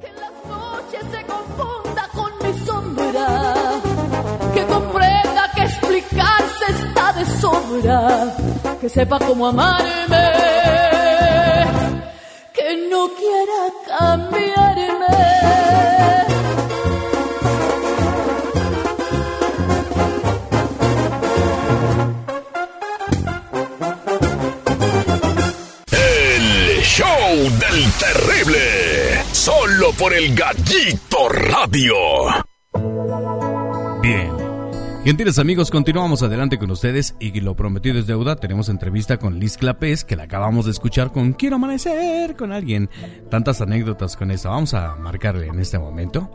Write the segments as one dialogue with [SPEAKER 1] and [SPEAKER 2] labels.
[SPEAKER 1] Que las noches se confunda con mi sombra, que comprenda que explicarse está de sobra, que sepa cómo amarme,
[SPEAKER 2] por el Gallito Radio.
[SPEAKER 3] Bien. Gentiles amigos, continuamos adelante con ustedes y lo prometido es deuda. Tenemos entrevista con Liz Clapés, que la acabamos de escuchar con Quiero amanecer con alguien. Tantas anécdotas con eso. Vamos a marcarle en este momento.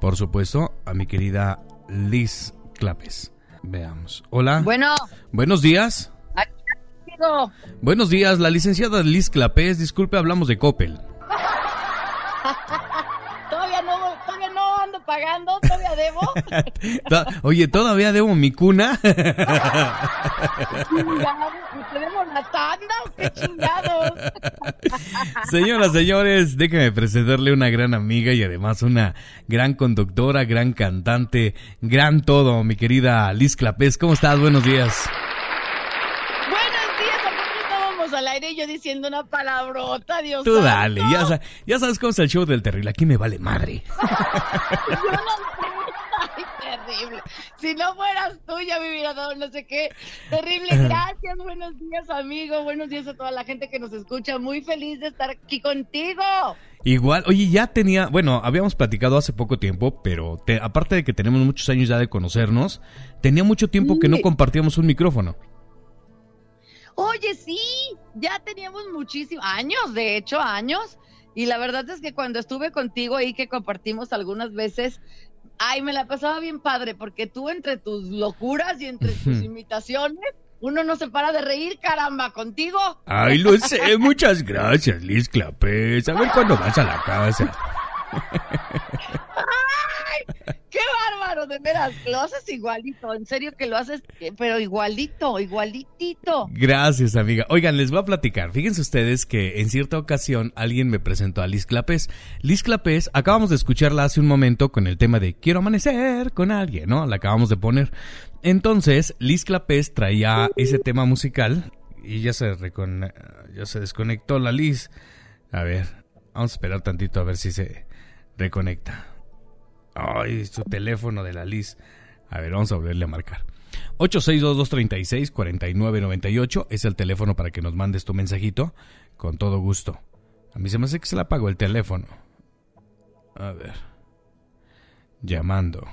[SPEAKER 3] Por supuesto, a mi querida Liz Clapés. Veamos. Hola.
[SPEAKER 4] Bueno,
[SPEAKER 3] Buenos días. Buenos días, la licenciada Liz Clapés. Disculpe, hablamos de Coppel.
[SPEAKER 4] todavía no, todavía no ando pagando, todavía debo.
[SPEAKER 3] Oye, ¿todavía debo mi cuna?
[SPEAKER 4] ¿Tenemos la tanda o qué chingados?
[SPEAKER 3] Señoras, señores, déjenme presentarle una gran amiga y además una gran conductora, gran cantante, gran todo, mi querida Liz Clapés. ¿Cómo estás? Buenos días.
[SPEAKER 4] Buenos días, apenas estábamos al aire y yo diciendo una palabrota, Dios
[SPEAKER 3] Tú
[SPEAKER 4] santo.
[SPEAKER 3] dale, ya, ya sabes cómo es el show del terrible. Aquí me vale madre.
[SPEAKER 4] Yo no sé. Ay, terrible. Si no fueras tú, ya me hubiera dado no sé qué. Terrible. Gracias. Buenos días, amigo. Buenos días a toda la gente que nos escucha. Muy feliz de estar aquí contigo.
[SPEAKER 3] Igual, oye, ya tenía, bueno, habíamos platicado hace poco tiempo, pero te- aparte de que tenemos muchos años ya de conocernos, tenía mucho tiempo que no compartíamos un micrófono.
[SPEAKER 4] Oye, sí, ya teníamos muchísimos años, de hecho, años. Y la verdad es que cuando estuve contigo ahí, que compartimos algunas veces, ay, me la pasaba bien padre, porque tú entre tus locuras y entre tus imitaciones, uno no se para de reír, caramba, contigo.
[SPEAKER 3] Ay, lo sé, muchas gracias, Liz Clapés. A ver cuándo vas a la casa.
[SPEAKER 4] ¡Qué bárbaro! De veras, lo haces igualito, en serio que lo haces, eh, pero igualito, igualitito.
[SPEAKER 3] Gracias, amiga. Oigan, les voy a platicar. Fíjense ustedes que en cierta ocasión alguien me presentó a Liz Clapés. Liz Clapés, acabamos de escucharla hace un momento con el tema de Quiero amanecer con alguien, ¿no? La acabamos de poner. Entonces, Liz Clapés traía ese tema musical y ya se, ya se desconectó la Liz. A ver, vamos a esperar tantito a ver si se reconecta. Ay, su teléfono de la Liz. A ver, vamos a volverle a marcar. 862-236-4998 es el teléfono para que nos mandes tu mensajito. Con todo gusto. A mí se me hace que se la apagó el teléfono. A ver. Llamando.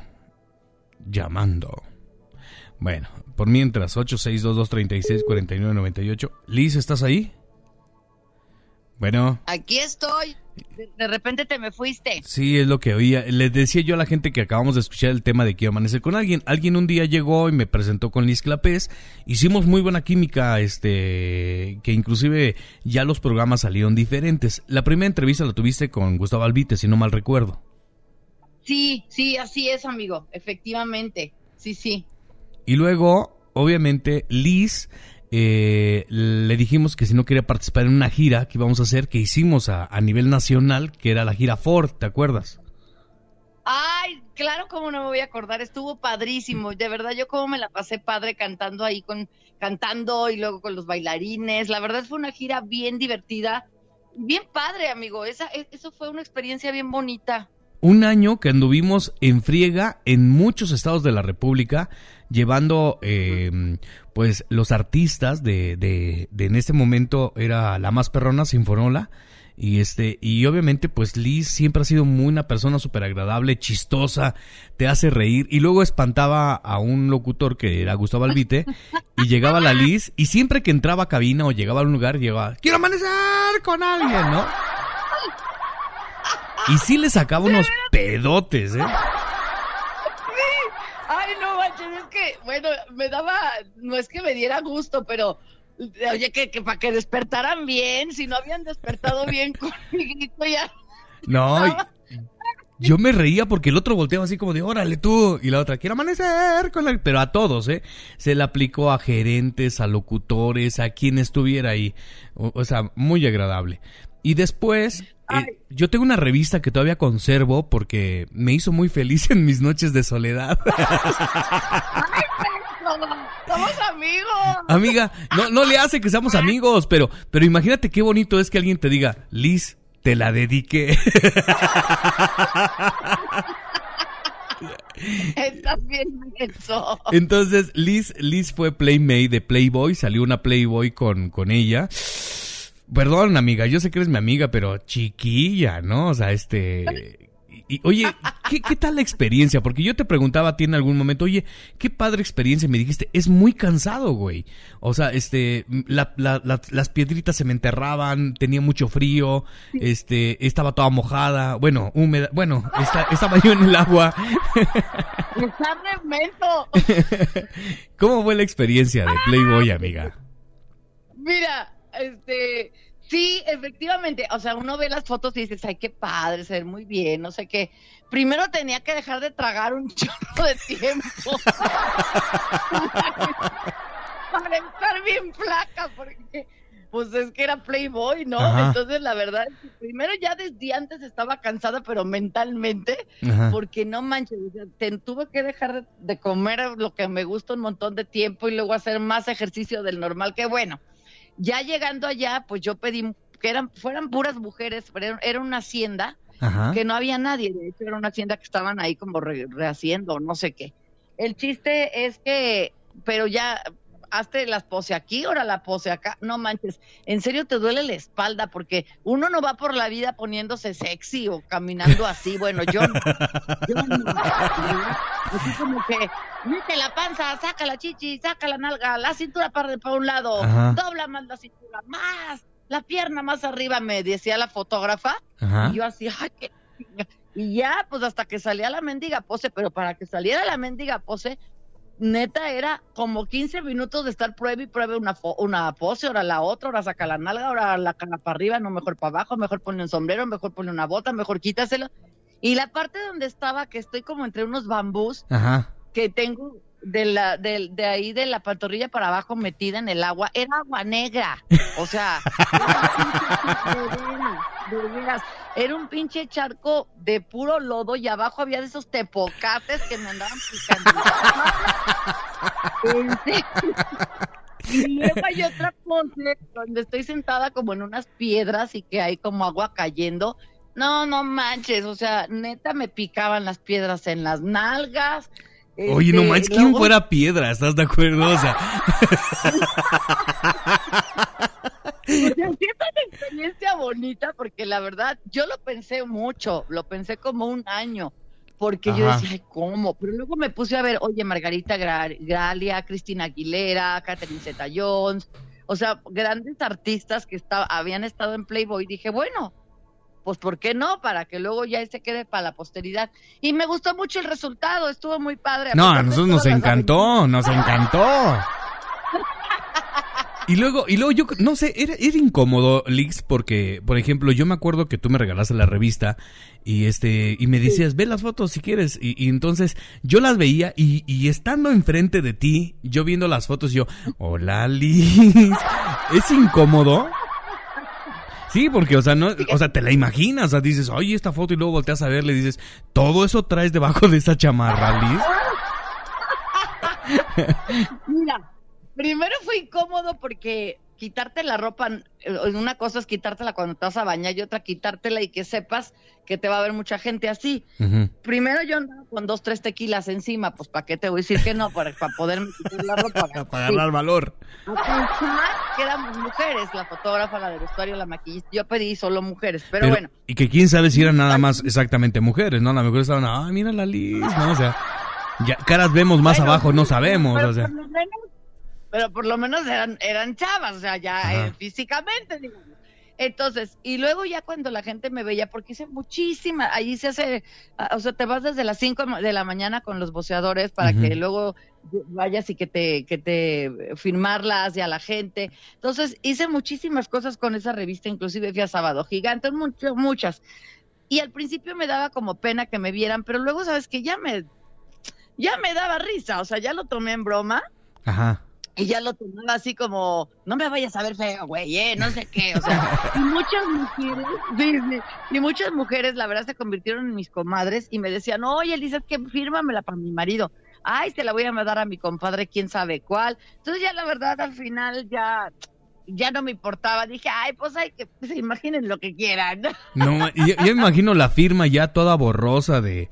[SPEAKER 3] Llamando. Bueno, por mientras, 862-236-4998. Liz, ¿estás ahí? Bueno.
[SPEAKER 4] Aquí estoy. De, repente te me fuiste.
[SPEAKER 3] Sí, es lo que oía. Les decía yo a la gente que acabamos de escuchar el tema de Quiero amanecer con alguien. Alguien un día llegó y me presentó con Liz Clapés. Hicimos muy buena química, este, que inclusive ya los programas salieron diferentes. La primera entrevista la tuviste con Gustavo Albite, si no mal recuerdo.
[SPEAKER 4] Sí, sí, así es, amigo, efectivamente. Sí, sí.
[SPEAKER 3] Y luego, obviamente, Liz eh, le dijimos que si no quería participar en una gira que íbamos a hacer, que hicimos a, a nivel nacional, que era la gira Ford, ¿te acuerdas?
[SPEAKER 4] Ay, claro, como no me voy a acordar, estuvo padrísimo. De verdad, yo como me la pasé padre cantando ahí con, cantando y luego con los bailarines. La verdad fue una gira bien divertida, bien padre, amigo. Esa, e- eso fue una experiencia bien bonita.
[SPEAKER 3] un año que anduvimos en friega en muchos estados de la República, llevando eh, pues los artistas de, de, de en este momento era la más perrona Sinfonola. Y este, y obviamente, pues Liz siempre ha sido muy una persona súper agradable, chistosa, te hace reír. Y luego espantaba a un locutor que era Gustavo Albite, y llegaba la Liz, y siempre que entraba a cabina o llegaba a un lugar, llegaba, quiero amanecer con alguien, ¿no? Y sí le sacaba unos pedotes, ¿eh?
[SPEAKER 4] Ay, no manches, es que, bueno, me daba, no es que me diera gusto, pero, oye, que, que para que despertaran bien, si no habían despertado bien con mi grito ya.
[SPEAKER 3] No, yo me reía porque el otro volteaba así como de, órale tú, y la otra, quiero amanecer con la... Pero a todos, ¿eh? Se le aplicó a gerentes, a locutores, a quien estuviera ahí. O, o sea, muy agradable. Y después, eh, yo tengo una revista que todavía conservo porque me hizo muy feliz en mis noches de soledad.
[SPEAKER 4] Somos amigos.
[SPEAKER 3] Amiga, no, no le hace que seamos amigos, pero, pero imagínate qué bonito es que alguien te diga, Liz, te la dediqué.
[SPEAKER 4] Estás bien eso.
[SPEAKER 3] Entonces, Liz, Liz fue Playmate de Playboy, salió una Playboy con, con ella. Perdón, amiga, yo sé que eres mi amiga, pero chiquilla, ¿no? O sea, este... Y, oye, ¿qué, ¿qué, tal la experiencia? Porque yo te preguntaba a ti en algún momento, oye, qué padre experiencia. Me dijiste, es muy cansado, güey. O sea, este, la, la, la, las piedritas se me enterraban, tenía mucho frío, este, estaba toda mojada, bueno, húmeda, bueno, está, estaba yo en el agua.
[SPEAKER 4] Está remento.
[SPEAKER 3] ¿Cómo fue la experiencia de Playboy, amiga?
[SPEAKER 4] Mira, este, Sí, efectivamente. O sea, uno ve las fotos y dices, ay, qué padre, se ve muy bien, no sé qué. Primero tenía que dejar de tragar un chorro de tiempo. para estar bien flaca, porque pues es que era Playboy, ¿no? Ajá. Entonces, la verdad, primero ya desde antes estaba cansada, pero mentalmente, Ajá. porque no manches, te, tuve que dejar de, de, comer lo que me gusta un montón de tiempo y luego hacer más ejercicio del normal, que bueno ya llegando allá, pues yo pedí que eran, fueran puras mujeres, pero era una hacienda Ajá. que no había nadie, de hecho era una hacienda que estaban ahí como re, rehaciendo, no sé qué. El chiste es que, pero ya, hazte las pose aquí, ahora la pose acá, no manches, en serio te duele la espalda porque uno no va por la vida poniéndose sexy o caminando así, bueno, yo no, yo no, así como que, mete la panza, saca la chichi, saca la nalga, la cintura para, para un lado, Ajá. dobla más la cintura, más, la pierna más arriba, me decía la fotógrafa, Ajá. y yo así, ay, qué y ya, pues hasta que salía la mendiga pose, pero para que saliera la mendiga pose, neta era como 15 minutos de estar prueba y prueba una, una pose, ahora la otra, ahora saca la nalga, ahora la cara para arriba, no mejor para abajo, mejor pone un sombrero, mejor pone una bota, mejor quítaselo. Y la parte donde estaba, que estoy como entre unos bambús, Ajá. que tengo de, la, de, de, ahí de la pantorrilla para abajo metida en el agua, era agua negra. O sea, de veras, de veras. Era un pinche charco de puro lodo y abajo había de esos tepocates que me andaban picando. y luego hay otra pose donde estoy sentada como en unas piedras y que hay como agua cayendo. No, no manches, o sea, neta me picaban las piedras en las nalgas.
[SPEAKER 3] Oye, este, no manches, ¿quién luego... fuera piedra? ¿Estás de acuerdo? O sea...
[SPEAKER 4] O sea, sí es una experiencia bonita porque la verdad yo lo pensé mucho, lo pensé como un año, porque Ajá. yo decía, ay, ¿cómo? Pero luego me puse a ver, oye, Margarita Gralia, Cristina Aguilera, Catherine Zeta Jones, o sea, grandes artistas que está, habían estado en Playboy, dije, bueno, pues ¿por qué no? Para que luego ya se quede para la posteridad. Y me gustó mucho el resultado, estuvo muy padre.
[SPEAKER 3] No, a nosotros nos encantó, nos encantó. Y luego, y luego yo, no sé, era, era incómodo, Lix, porque, por ejemplo, yo me acuerdo que tú me regalaste la revista y este, y me decías, ve las fotos si quieres. Y, y entonces yo las veía y, y, estando enfrente de ti, yo viendo las fotos, yo, hola Liz, es incómodo. Sí, porque, o sea, no, o sea, te la imaginas, o sea, dices, oye, esta foto y luego volteas a ver, le dices, todo eso traes debajo de esa chamarra,
[SPEAKER 4] Liz. Mira, primero fue incómodo porque quitarte la ropa, una cosa es quitártela cuando te vas a bañar y otra quitártela y que sepas que te va a ver mucha gente así. Uh -huh. Primero yo andaba con dos, tres tequilas encima, pues ¿para qué te voy a decir que no? Para, para poderme quitar la ropa.
[SPEAKER 3] para sí. valor.
[SPEAKER 4] A pensar que éramos mujeres, la fotógrafa, la de vestuario, la maquillista. Yo pedí solo mujeres, pero, pero, bueno.
[SPEAKER 3] Y que quién sabe si eran nada más exactamente mujeres, ¿no? A lo mejor estaban, ay, mira la Liz, ¿no? O sea, ya caras vemos más bueno, abajo, no sabemos,
[SPEAKER 4] pero
[SPEAKER 3] o sea.
[SPEAKER 4] Por lo menos pero por lo menos eran, eran chavas, o sea, ya eh, físicamente, digamos. Entonces, y luego ya cuando la gente me veía, porque hice muchísima, ahí se hace, o sea, te vas desde las 5 de la mañana con los boceadores para uh -huh. que luego vayas y que te, que te firmarlas y a la gente. Entonces, hice muchísimas cosas con esa revista, inclusive fui a Sábado Gigante, muchas, muchas. Y al principio me daba como pena que me vieran, pero luego, sabes que ya me, ya me daba risa, o sea, ya lo tomé en broma.
[SPEAKER 3] Ajá
[SPEAKER 4] y ya lo tomaba así como, no me vayas a ver feo, güey, eh, no sé qué, o sea, y muchas mujeres, sí, sí, y muchas mujeres, la verdad, se convirtieron en mis comadres y me decían, oye, Elisa, que fírmamela para mi marido, ay, te la voy a mandar a mi compadre, quién sabe cuál, entonces ya la verdad, al final, ya, ya no me importaba, dije, ay, pues hay que, se imaginen lo que quieran.
[SPEAKER 3] No, yo, yo imagino la firma ya toda borrosa de,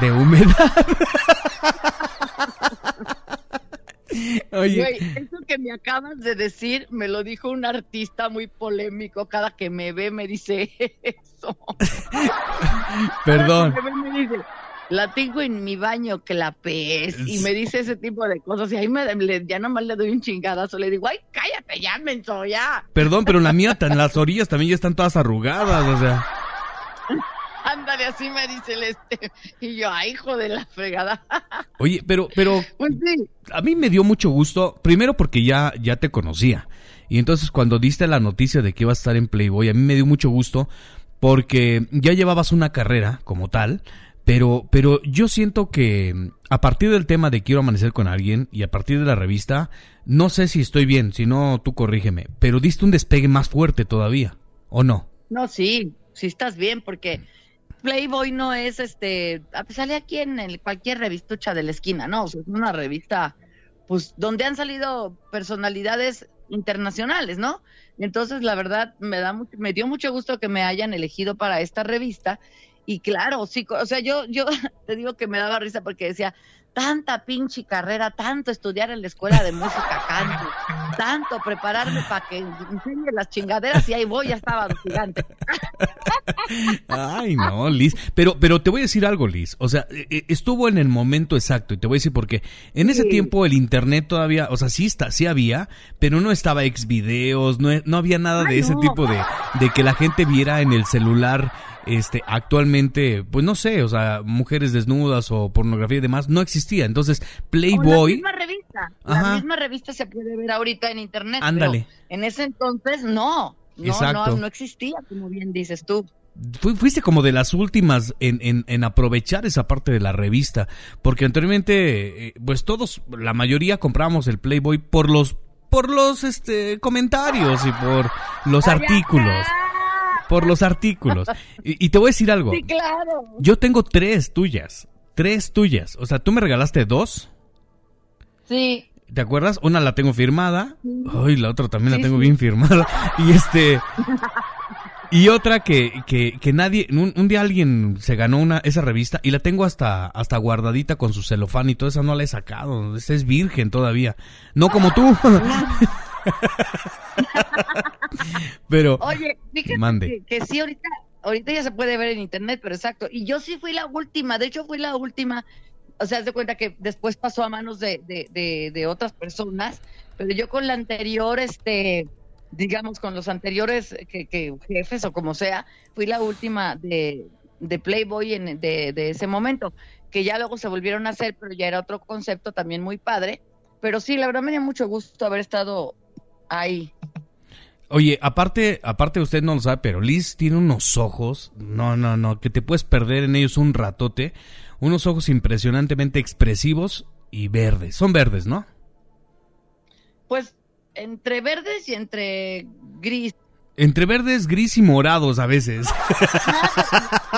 [SPEAKER 3] de humedad. Oye,
[SPEAKER 4] Güey, eso que me acabas de decir me lo dijo un artista muy polémico. Cada que me ve me dice eso.
[SPEAKER 3] perdón.
[SPEAKER 4] Cada que me ve me dice, la tengo en mi baño, que la pez. Y me dice ese tipo de cosas. Y ahí me, le- ya nomás le doy un chingadazo. Le digo, ay, cállate ya, menso, ya.
[SPEAKER 3] Perdón, pero la mía, tan, las orillas también ya están todas arrugadas, o sea.
[SPEAKER 4] Ándale, así me dice el este. Y yo, ay, hijo de la fregada.
[SPEAKER 3] Oye, pero, pero
[SPEAKER 4] Pues sí.
[SPEAKER 3] a mí me dio mucho gusto, primero porque ya, ya te conocía. Y entonces cuando diste la noticia de que ibas a estar en Playboy, a mí me dio mucho gusto porque ya llevabas una carrera como tal, pero, pero yo siento que a partir del tema de Quiero Amanecer con alguien y a partir de la revista, no sé si estoy bien, si no tú corrígeme, pero diste un despegue más fuerte todavía, ¿o no?
[SPEAKER 4] No, sí, sí estás bien, porque Playboy no es este, sale aquí en el- cualquier revistucha de la esquina, ¿no? O sea, es una revista, pues, donde han salido personalidades internacionales, ¿no? Entonces, la verdad, me da me dio mucho gusto que me hayan elegido para esta revista. Y claro, sí, o sea, yo, yo te digo que me daba risa porque decía, tanta pinche carrera, tanto estudiar en la escuela de música canto, tanto prepararme para que enseñe las chingaderas y ahí voy, ya estaba gigante.
[SPEAKER 3] Ay, no, Liz. Pero, pero te voy a decir algo, Liz. O sea, eh, eh, estuvo en el momento exacto y te voy a decir por qué. En ese
[SPEAKER 4] Sí.
[SPEAKER 3] tiempo el internet todavía, o sea, sí está, sí había, pero no estaba ex videos, no, no había nada de ese
[SPEAKER 4] no.
[SPEAKER 3] tipo de, de que la gente viera en el celular, este, actualmente, pues no sé, o sea, mujeres desnudas o pornografía y demás, no existía. Entonces,
[SPEAKER 4] O la
[SPEAKER 3] Playboy,
[SPEAKER 4] misma revista,
[SPEAKER 3] Ajá.
[SPEAKER 4] la misma revista se puede ver ahorita en internet. pero
[SPEAKER 3] Ándale.
[SPEAKER 4] en ese entonces no, no,
[SPEAKER 3] Exacto.
[SPEAKER 4] no, no existía, como bien dices tú.
[SPEAKER 3] Fu- fuiste como de las últimas en, en, en aprovechar esa parte de la revista, porque anteriormente, eh, pues todos, la mayoría compramos el Playboy por los, por los, este, comentarios y por los artículos, por los artículos. Y, y te voy a decir algo,
[SPEAKER 4] Sí, claro.
[SPEAKER 3] yo tengo tres tuyas, tres tuyas, o sea, tú me regalaste dos,
[SPEAKER 4] Sí,
[SPEAKER 3] ¿te acuerdas? Una la tengo firmada, ay, la otra también la tengo
[SPEAKER 4] sí.
[SPEAKER 3] bien firmada, y este... Y otra que, que, que nadie, un, un día alguien se ganó una, esa revista y la tengo hasta, hasta guardadita con su celofán y toda esa no la he sacado, esa es virgen todavía, no como tú. Pero,
[SPEAKER 4] Oye, fíjate
[SPEAKER 3] Mande.
[SPEAKER 4] Que, que sí, ahorita, ahorita ya se puede ver en internet, pero exacto. Y yo sí fui la última, de hecho fui la última, o sea, haz de cuenta que después pasó a manos de, de, de, de otras personas, pero yo con la anterior, este, digamos, con los anteriores que, que jefes o como sea, fui la última de, de Playboy en, de, de ese momento, que ya luego se volvieron a hacer, pero ya era otro concepto también muy padre. Pero sí, la verdad me dio mucho gusto haber estado ahí.
[SPEAKER 3] Oye, aparte, aparte usted no lo sabe, pero Liz tiene unos ojos, no, no, no, que te puedes perder en ellos un ratote, unos ojos impresionantemente expresivos y verdes, son verdes, ¿no?
[SPEAKER 4] Pues entre verdes y entre gris.
[SPEAKER 3] Entre verdes, gris y morados a veces.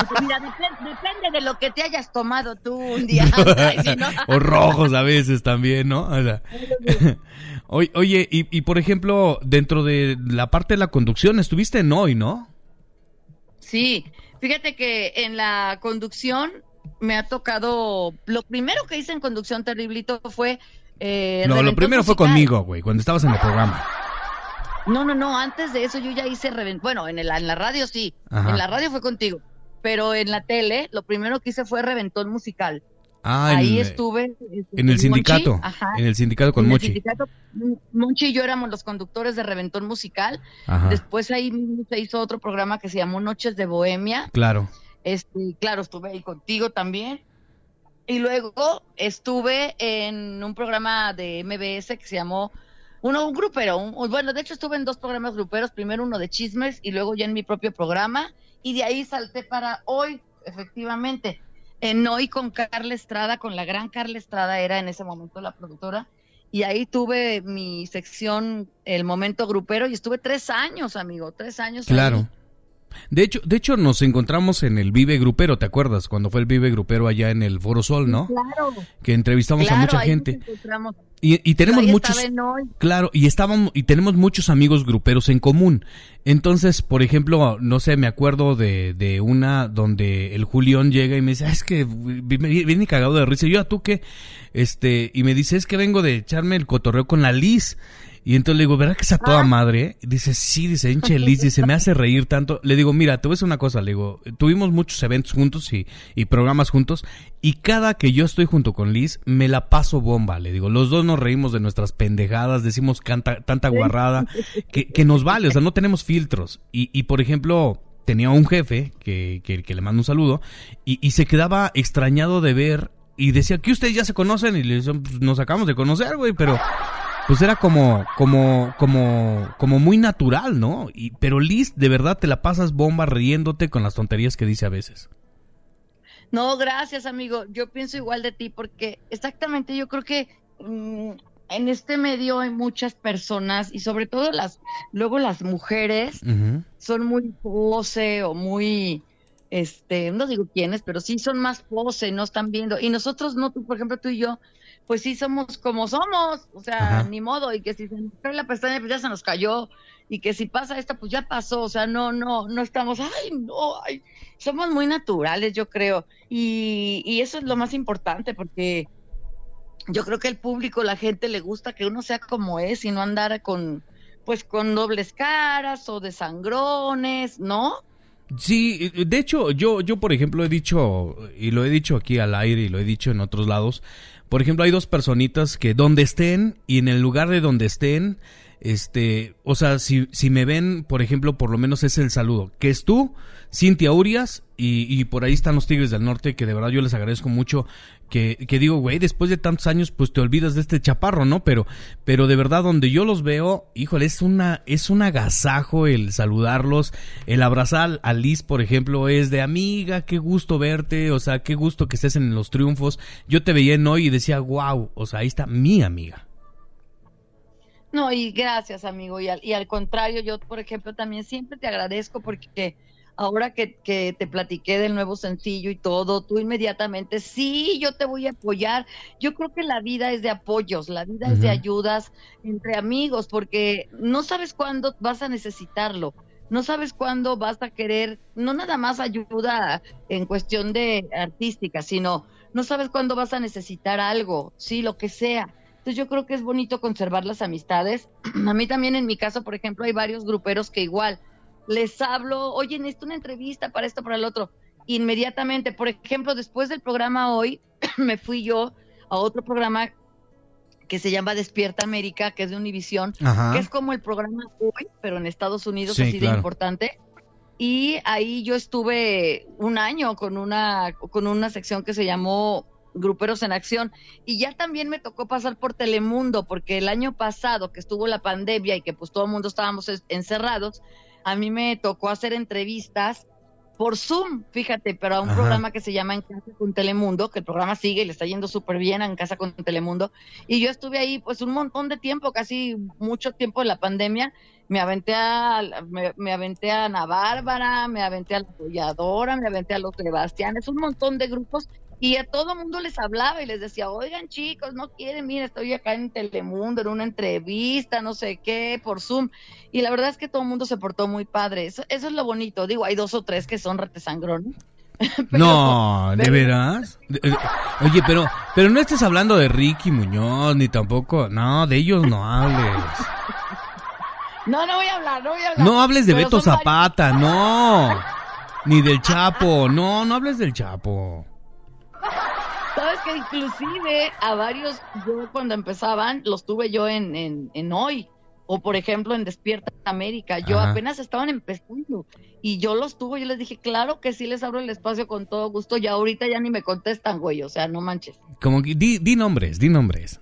[SPEAKER 4] Pues mira, depen- depende de lo que te hayas tomado tú un día.
[SPEAKER 3] O rojos a veces también, ¿no? O sea, oye, oye, y, y por ejemplo, dentro de la parte de la conducción, estuviste en hoy, ¿no?
[SPEAKER 4] Sí, fíjate que en la conducción me ha tocado. Lo primero que hice en conducción terriblito fue. eh,
[SPEAKER 3] no, lo primero fue conmigo, güey, cuando estabas en el programa.
[SPEAKER 4] No, no, no, antes de eso yo ya hice reven- Bueno, en, el- en la radio sí,
[SPEAKER 3] Ajá.
[SPEAKER 4] en la radio fue contigo. Pero en la tele, lo primero que hice fue reventón musical.
[SPEAKER 3] Ah,
[SPEAKER 4] Ahí estuve. este,
[SPEAKER 3] en el sindicato.
[SPEAKER 4] Monchi, ajá,
[SPEAKER 3] En el sindicato con
[SPEAKER 4] en el
[SPEAKER 3] Mochi.
[SPEAKER 4] sindicato, Monchi y yo éramos los conductores de Reventón Musical.
[SPEAKER 3] Ajá.
[SPEAKER 4] Después ahí mismo se hizo otro programa que se llamó Noches de Bohemia.
[SPEAKER 3] Claro.
[SPEAKER 4] Este, claro, estuve ahí contigo también. Y luego estuve en un programa de MBS que se llamó uno un grupero, bueno, de hecho estuve en dos programas gruperos, primero uno de chismes y luego ya en mi propio programa y de ahí salté para hoy, efectivamente. En hoy con Carla Estrada, con la gran Carla Estrada era en ese momento la productora y ahí tuve mi sección El Momento Grupero y estuve tres años, amigo, tres años.
[SPEAKER 3] Claro. De hecho, de hecho, nos encontramos en el Vive Grupero, ¿te acuerdas? Cuando fue el Vive Grupero allá en el Foro Sol, ¿no?
[SPEAKER 4] Claro.
[SPEAKER 3] Que entrevistamos a mucha
[SPEAKER 4] ahí
[SPEAKER 3] gente.
[SPEAKER 4] nos.
[SPEAKER 3] Y, y tenemos
[SPEAKER 4] ahí
[SPEAKER 3] muchos, claro, y estábamos y tenemos muchos amigos gruperos en común. Entonces, por ejemplo, no sé, me acuerdo de, de una donde el Julián llega y me dice, "Ah, es que viene cagado de risa. Y yo, ¿a tú qué? Este, y me dice, es que vengo de echarme el cotorreo con la Liz. Y entonces le digo, ¿verdad que es a toda madre? Y dice, sí, dice, hinche Liz, dice, me hace reír tanto. Le digo, mira, te voy a decir una cosa, le digo, tuvimos muchos eventos juntos y, y programas juntos, y cada que yo estoy junto con Liz, me la paso bomba, le digo, los dos nos reímos de nuestras pendejadas, decimos canta- tanta guarrada, que, que nos vale, o sea, no tenemos filtros. Y, y por ejemplo, tenía un jefe, que, que, que le mando un saludo, y, y se quedaba extrañado de ver, y decía, que ustedes ya se conocen? Y le decía, "Pues, nos acabamos de conocer, güey, pero pues era como, como, como, como muy natural, ¿no? Y, pero Liz, de verdad te la pasas bomba riéndote con las tonterías que dice a veces.
[SPEAKER 4] No, gracias, amigo. Yo pienso igual de ti porque exactamente yo creo que mm, en este medio hay muchas personas y sobre todo las, luego las mujeres son muy pose o muy, este, no digo quiénes, pero sí son más pose, no están viendo. Y nosotros no, tú, por ejemplo, tú y yo, pues sí somos como somos, o sea,
[SPEAKER 3] Ajá.
[SPEAKER 4] ni modo, y que si se nos cae la pestaña, pues ya se nos cayó, y que si pasa esta, pues ya pasó, o sea, no, no, no estamos, ay, no, ay, somos muy naturales, yo creo, y, y eso es lo más importante, porque yo creo que el público, la gente le gusta que uno sea como es y no andar con, pues con dobles caras o de sangrones, ¿no?
[SPEAKER 3] Sí, de hecho, yo, yo por ejemplo he dicho, y lo he dicho aquí al aire y lo he dicho en otros lados, por ejemplo, hay dos personitas que donde estén y en el lugar de donde estén, este, o sea, si, si me ven, por ejemplo, por lo menos es el saludo, que es tú, Cintia Urias, y, y por ahí están los Tigres del Norte, que de verdad yo les agradezco mucho, que, que digo, güey, después de tantos años, pues te olvidas de este chaparro, ¿no? Pero, pero de verdad, donde yo los veo, híjole, es una, es un agasajo el saludarlos, el abrazar a Liz, por ejemplo, es de amiga, qué gusto verte, o sea, qué gusto que estés en los triunfos. Yo te veía en hoy y decía, wow, o sea, ahí está mi amiga.
[SPEAKER 4] No, y gracias, amigo. Y al, y al contrario, yo, por ejemplo, también siempre te agradezco porque ahora que, que te platiqué del nuevo sencillo y todo, tú inmediatamente, sí, yo te voy a apoyar. Yo creo que la vida es de apoyos, la vida es de ayudas entre amigos, porque no sabes cuándo vas a necesitarlo. No sabes cuándo vas a querer, no nada más ayuda en cuestión de artística, sino no sabes cuándo vas a necesitar algo, sí, lo que sea. Entonces yo creo que es bonito conservar las amistades. A mí también en mi caso, por ejemplo, hay varios gruperos que igual les hablo, oye, necesito una entrevista para esto, para el otro. Inmediatamente, por ejemplo, después del programa hoy, me fui yo a otro programa que se llama Despierta América, que es de Univisión, que es como el programa hoy, pero en Estados Unidos
[SPEAKER 3] Sí,
[SPEAKER 4] así
[SPEAKER 3] claro.
[SPEAKER 4] de importante. Y ahí yo estuve un año con una, con una sección que se llamó Gruperos en Acción. Y ya también me tocó pasar por Telemundo, porque el año pasado que estuvo la pandemia y que pues todo el mundo estábamos es- encerrados, a mí me tocó hacer entrevistas por Zoom, fíjate, pero a un
[SPEAKER 3] Ajá.
[SPEAKER 4] programa que se llama En Casa con Telemundo, que el programa sigue y le está yendo súper bien a En Casa con Telemundo. Y yo estuve ahí pues un montón de tiempo, casi mucho tiempo de la pandemia. Me aventé a, me, me aventé a Ana Bárbara, me aventé a la Apoyadora, me aventé a los Sebastianes, un montón de grupos. Y a todo mundo les hablaba y les decía, oigan chicos, no quieren, mira, estoy acá en Telemundo, en una entrevista, no sé qué, por Zoom. Y la verdad es que todo el mundo se portó muy padre. Eso, eso es lo bonito. Digo, hay dos o tres que son retesangrones.
[SPEAKER 3] no, ¿de
[SPEAKER 4] pero-
[SPEAKER 3] veras? De- de- Oye, pero, pero no estés hablando de Ricky Muñoz, ni tampoco, no, de ellos no hables.
[SPEAKER 4] No, no voy a hablar, no voy a hablar.
[SPEAKER 3] No hables de
[SPEAKER 4] Pero
[SPEAKER 3] Beto
[SPEAKER 4] varios.
[SPEAKER 3] Zapata, no. Ni del Chapo, no, no hables del Chapo.
[SPEAKER 4] Sabes que inclusive a varios, yo cuando empezaban, los tuve yo en, en, en hoy. O por ejemplo en Despierta América. Yo
[SPEAKER 3] Ajá.
[SPEAKER 4] apenas estaban empezando. Y yo los tuve, yo les dije, claro que sí les abro el espacio con todo gusto. Ya ahorita ya ni me contestan, güey. O sea, no manches.
[SPEAKER 3] Como que, di, di nombres, di nombres.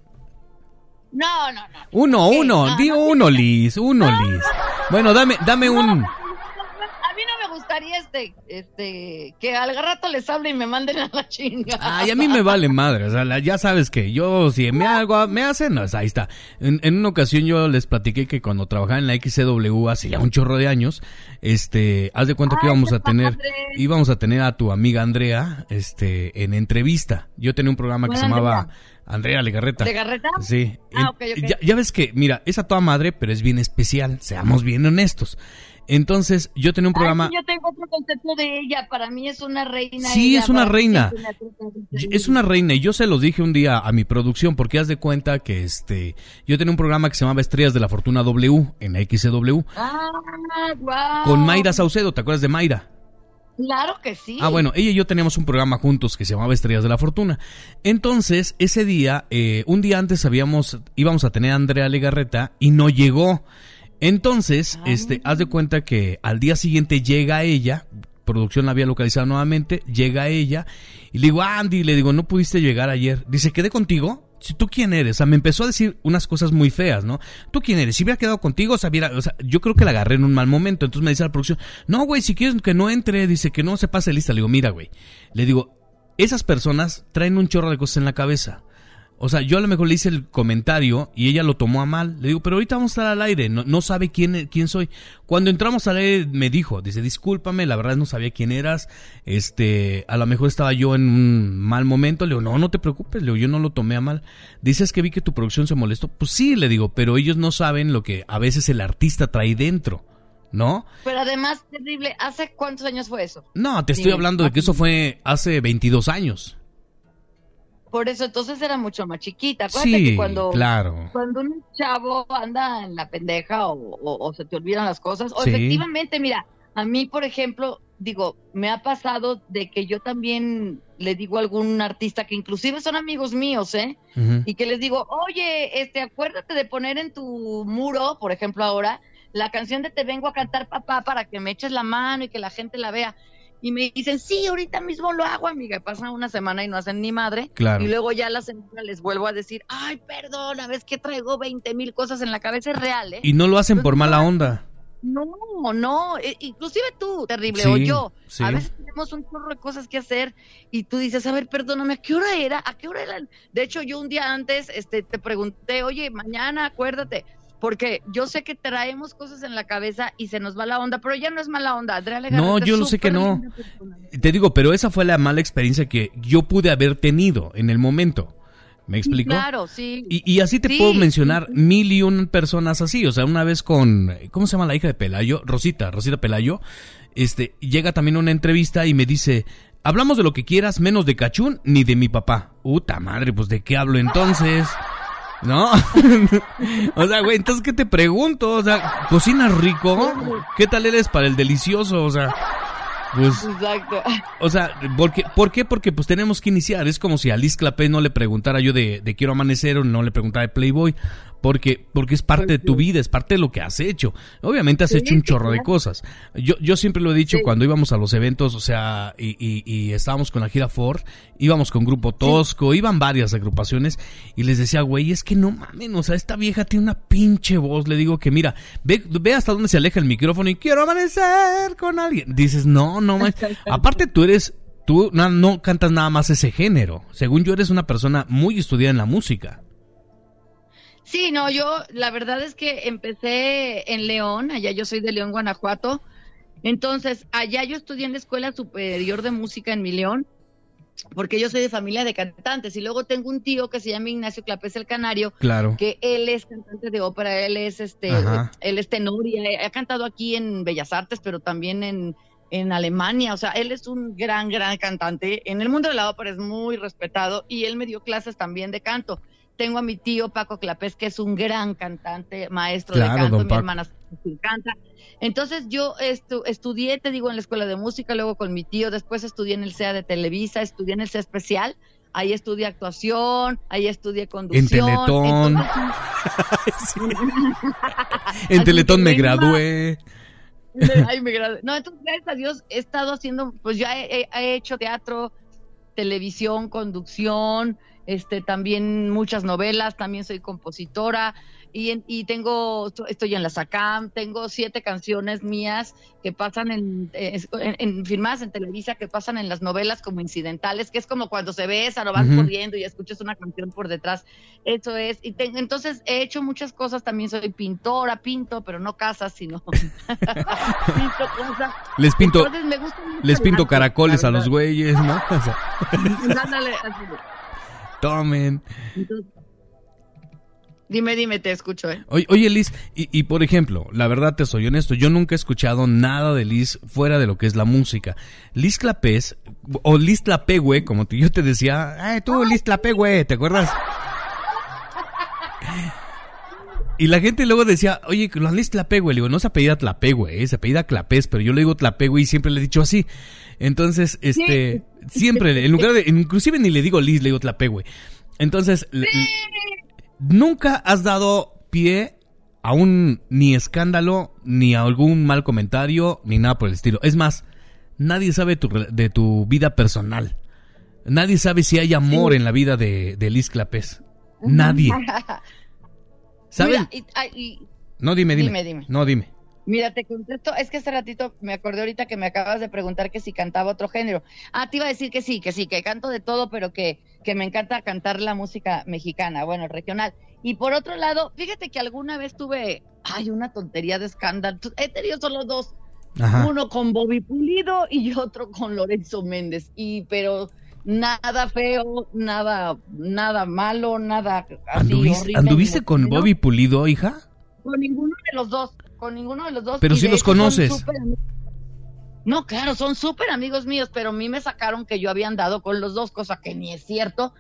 [SPEAKER 4] No, no, no.
[SPEAKER 3] Uno,
[SPEAKER 4] ¿Qué?
[SPEAKER 3] uno,
[SPEAKER 4] No,
[SPEAKER 3] di
[SPEAKER 4] no,
[SPEAKER 3] uno, Liz, uno, Liz. Bueno, dame, dame un...
[SPEAKER 4] Este, que al rato les hable y me manden a la chinga.
[SPEAKER 3] Ay, a mí me vale madre, o sea, la- ya sabes que yo, si me hago, me hacen, no, ahí está. En, en una ocasión yo les platiqué que cuando trabajaba en la XCW hace ya un chorro de años, este, haz de cuenta que
[SPEAKER 4] Ay,
[SPEAKER 3] íbamos a tener, íbamos a tener a tu amiga Andrea, este, en entrevista. Yo tenía un programa que se
[SPEAKER 4] ¿Cuál
[SPEAKER 3] llamaba
[SPEAKER 4] Andrea?
[SPEAKER 3] Andrea Legarreta.
[SPEAKER 4] ¿De Garreta?
[SPEAKER 3] Sí.
[SPEAKER 4] Ah,
[SPEAKER 3] En-
[SPEAKER 4] ok, ok.
[SPEAKER 3] Ya, ya ves que, mira, es a toda madre, pero es bien especial, seamos bien honestos. Entonces, yo tenía un programa...
[SPEAKER 4] Ay, yo tengo otro concepto de ella. Para mí es una reina.
[SPEAKER 3] Sí,
[SPEAKER 4] ella,
[SPEAKER 3] es una reina.
[SPEAKER 4] es una reina.
[SPEAKER 3] Es una reina y yo se los dije un día a mi producción porque haz de cuenta que este yo tenía un programa que se llamaba Estrellas de la Fortuna W en XW
[SPEAKER 4] Ah,
[SPEAKER 3] con Mayra Saucedo, ¿te acuerdas de Mayra?
[SPEAKER 4] Claro que sí.
[SPEAKER 3] Ah, bueno, ella y yo teníamos un programa juntos que se llamaba Estrellas de la Fortuna. Entonces, ese día, eh, un día antes habíamos, íbamos a tener a Andrea Legarreta y no llegó. Entonces, este, haz de cuenta que al día siguiente llega ella, producción la había localizado nuevamente, llega ella y le digo, "Ah, Andy, le digo, no pudiste llegar ayer. Dice, ¿quedé contigo? Si tú quién eres, o sea, me empezó a decir unas cosas muy feas, ¿no? ¿Tú quién eres? Si hubiera quedado contigo, o sea, hubiera- o sea, yo creo que la agarré en un mal momento. Entonces me dice la producción, no, güey, si quieres que no entre, dice que no se pase lista. Le digo, mira, güey, le digo, esas personas traen un chorro de cosas en la cabeza. O sea, yo a lo mejor le hice el comentario y ella lo tomó a mal. Le digo, pero ahorita vamos a estar al aire, no, no sabe quién, quién soy. Cuando entramos al aire me dijo, dice, discúlpame, la verdad no sabía quién eras. Este, a lo mejor estaba yo en un mal momento. Le digo, no, no te preocupes, le digo, yo no lo tomé a mal. Dices que vi que tu producción se molestó. Pues sí, le digo, pero ellos no saben lo que a veces el artista trae dentro, ¿no?
[SPEAKER 4] Pero además, terrible. ¿Hace cuántos años fue eso?
[SPEAKER 3] No, te estoy hablando de que eso fue hace 22 años.
[SPEAKER 4] Por eso entonces era mucho más chiquita. Acuérdate
[SPEAKER 3] Sí,
[SPEAKER 4] que cuando,
[SPEAKER 3] claro.
[SPEAKER 4] cuando un chavo anda en la pendeja o, o- o se te olvidan las cosas, o
[SPEAKER 3] Sí.
[SPEAKER 4] efectivamente, mira, a mí, por ejemplo, digo, me ha pasado de que yo también le digo a algún artista que inclusive son amigos míos, ¿eh? Y que les digo, oye, este, acuérdate de poner en tu muro, por ejemplo ahora, la canción de Te vengo a cantar papá para que me eches la mano y que la gente la vea. Y me dicen, sí, ahorita mismo lo hago, amiga. Pasa una semana y no hacen ni madre.
[SPEAKER 3] Claro.
[SPEAKER 4] Y luego ya la semana les vuelvo a decir, ay, perdona, ves que traigo 20 mil cosas en la cabeza. Es real, ¿eh?
[SPEAKER 3] Y no lo hacen por mala onda.
[SPEAKER 4] No, no, e- inclusive tú, terrible,
[SPEAKER 3] Sí,
[SPEAKER 4] o yo.
[SPEAKER 3] sí.
[SPEAKER 4] A veces tenemos un chorro de cosas que hacer y tú dices, a ver, perdóname, ¿a qué hora era? ¿A qué hora era? De hecho, yo un día antes este, te pregunté, oye, mañana acuérdate, porque yo sé que traemos cosas en la cabeza y se nos va la onda, pero ya no es mala onda. Andrea Legarreta
[SPEAKER 3] No, yo lo sé que no. Te digo, pero esa fue la mala experiencia que yo pude haber tenido en el momento. ¿Me explico?
[SPEAKER 4] Claro, sí.
[SPEAKER 3] Y, y así te
[SPEAKER 4] Sí,
[SPEAKER 3] puedo mencionar mil y un personas así. O sea, una vez con, ¿cómo se llama la hija de Pelayo? Rosita, Rosita Pelayo. Este, llega también una entrevista y me dice, hablamos de lo que quieras, menos de Cachún ni de mi papá. Puta madre, pues de qué hablo entonces. ¿No? o sea, güey, entonces, ¿qué te pregunto? O sea, ¿cocinas rico? ¿Qué tal eres para el delicioso? O sea, pues...
[SPEAKER 4] Exacto.
[SPEAKER 3] O sea, ¿por qué? ¿por qué? Porque pues tenemos que iniciar. Es como si a Liz Clapé no le preguntara yo de, de Quiero Amanecer o no le preguntara de Playboy. Porque, porque es parte de tu vida, es parte de lo que has hecho. Obviamente has
[SPEAKER 4] Sí,
[SPEAKER 3] hecho un chorro de cosas. Yo, yo siempre lo he dicho
[SPEAKER 4] Sí.
[SPEAKER 3] cuando íbamos a los eventos, o sea, y, y, y estábamos con la gira Ford, íbamos con Grupo Tosco, iban varias agrupaciones, y les decía, güey, es que no mamen, o sea, esta vieja tiene una pinche voz. Le digo que, mira, ve, ve hasta dónde se aleja el micrófono y quiero amanecer con alguien. Dices, no, no, man. aparte tú eres tú no, no cantas nada más ese género. Según yo, eres una persona muy estudiada en la música.
[SPEAKER 4] Sí, no, yo la verdad es que empecé en León, allá yo soy de León, Guanajuato. Entonces, allá yo estudié en la Escuela Superior de Música en mi León, porque yo soy de familia de cantantes. Y luego tengo un tío que se llama Ignacio Clapés el Canario,
[SPEAKER 3] Claro.
[SPEAKER 4] que él es cantante de ópera, él es este,
[SPEAKER 3] Ajá.
[SPEAKER 4] él es tenor y ha, ha cantado aquí en Bellas Artes, pero también en, en Alemania. O sea, él es un gran, gran cantante. En el mundo de la ópera es muy respetado y él me dio clases también de canto. Tengo a mi tío Paco Clapés, que es un gran cantante, maestro
[SPEAKER 3] Claro,
[SPEAKER 4] de canto, mi
[SPEAKER 3] Paco.
[SPEAKER 4] hermana sí canta. Entonces yo estu- estudié, te digo, en la escuela de música, luego con mi tío, después estudié en el CEA de Televisa, estudié en el CEA especial, ahí estudié actuación, ahí estudié conducción.
[SPEAKER 3] Teletón.
[SPEAKER 4] entonces-
[SPEAKER 3] En Teletón me gradué.
[SPEAKER 4] Ay, me gradué. No, entonces, gracias a Dios, he estado haciendo, pues ya he hecho teatro, televisión, conducción, este, también muchas novelas, también soy compositora. y, en- y tengo, estoy en la SACAM, tengo siete canciones mías que pasan en, en, en- filmadas en Televisa, que pasan en las novelas como incidentales, que es como cuando se besan o van corriendo y escuchas una canción por detrás. Eso es. Y te- entonces he hecho muchas cosas, también soy pintora, pinto, pero no casas, sino pinto cosas.
[SPEAKER 3] Les pinto,
[SPEAKER 4] Entonces, me gusta mucho
[SPEAKER 3] les pinto caracoles a los güeyes, ¿no? O sea,
[SPEAKER 4] Ándale, así.
[SPEAKER 3] Tomen.
[SPEAKER 4] Entonces, Dime, dime, te escucho, ¿eh?
[SPEAKER 3] Oye, oye, Liz, y, y por ejemplo, la verdad te soy honesto, yo nunca he escuchado nada de Liz fuera de lo que es la música. Liz Clapés, o Liz Tlapegüe, como yo te decía, ay, tú, Liz Tlapegüe, ¿te acuerdas? Y la gente luego decía, oye, la Liz Tlapegüe, le digo, no se apellida Tlapegüe, eh, se apellida Clapés, pero yo le digo Tlapegüe y siempre le he dicho así. Entonces, este, siempre, en lugar de, inclusive ni le digo Liz, le digo Tlapegüe. Entonces, nunca has dado pie a un ni escándalo, ni a algún mal comentario, ni nada por el estilo. Es más, nadie sabe tu de tu vida personal. Nadie sabe si hay amor en la vida de, de Liz Clapés. Nadie. ¿Saben?
[SPEAKER 4] Mira, y- ay, y-
[SPEAKER 3] No, dime, dime.
[SPEAKER 4] Dime, dime.
[SPEAKER 3] No, dime.
[SPEAKER 4] Mira, te contesto, es que hace ratito me acordé ahorita que me acabas de preguntar que si cantaba otro género. Ah, te iba a decir que sí, que sí, que canto de todo, pero que, que me encanta cantar la música mexicana, bueno, regional. Y por otro lado, fíjate que alguna vez tuve, ay, una tontería de escándalo. He tenido solo dos,
[SPEAKER 3] Ajá.
[SPEAKER 4] uno con Bobby Pulido y otro con Lorenzo Méndez. Y pero nada feo, nada, nada malo, nada así
[SPEAKER 3] ¿Anduviste,
[SPEAKER 4] horrible,
[SPEAKER 3] anduviste con. Bobby Pulido, hija?
[SPEAKER 4] Con ninguno de los dos, con ninguno de los dos.
[SPEAKER 3] Pero sí
[SPEAKER 4] de
[SPEAKER 3] los conoces.
[SPEAKER 4] No, claro, son súper amigos míos, pero a mí me sacaron que yo había andado con los dos, cosa que ni es cierto,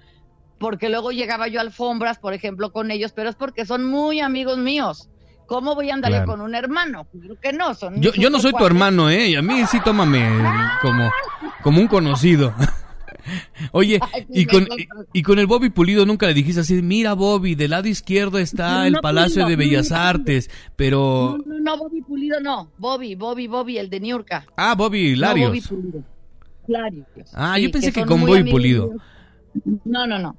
[SPEAKER 4] porque luego llegaba yo a alfombras, por ejemplo, con ellos, pero es porque son muy amigos míos. ¿Cómo voy a andar
[SPEAKER 3] Claro.
[SPEAKER 4] con un hermano? Claro que no, son
[SPEAKER 3] Yo, yo no soy tu hermano, ¿eh? Y a mí sí tómame como, como un conocido. Oye,
[SPEAKER 4] Ay,
[SPEAKER 3] y con, y, y con el Bobby Pulido nunca le dijiste así, mira Bobby, del lado izquierdo está
[SPEAKER 4] No,
[SPEAKER 3] el Palacio
[SPEAKER 4] Pulido,
[SPEAKER 3] de Bellas
[SPEAKER 4] no,
[SPEAKER 3] Artes, pero...
[SPEAKER 4] No, no, no, Bobby Pulido no. Bobby, Bobby, Bobby, el de Niurka.
[SPEAKER 3] Ah, Bobby
[SPEAKER 4] No, Bobby
[SPEAKER 3] Larios.
[SPEAKER 4] Pulido. Larios.
[SPEAKER 3] Ah,
[SPEAKER 4] Sí,
[SPEAKER 3] yo pensé que con Bobby Pulido.
[SPEAKER 4] No, no, no.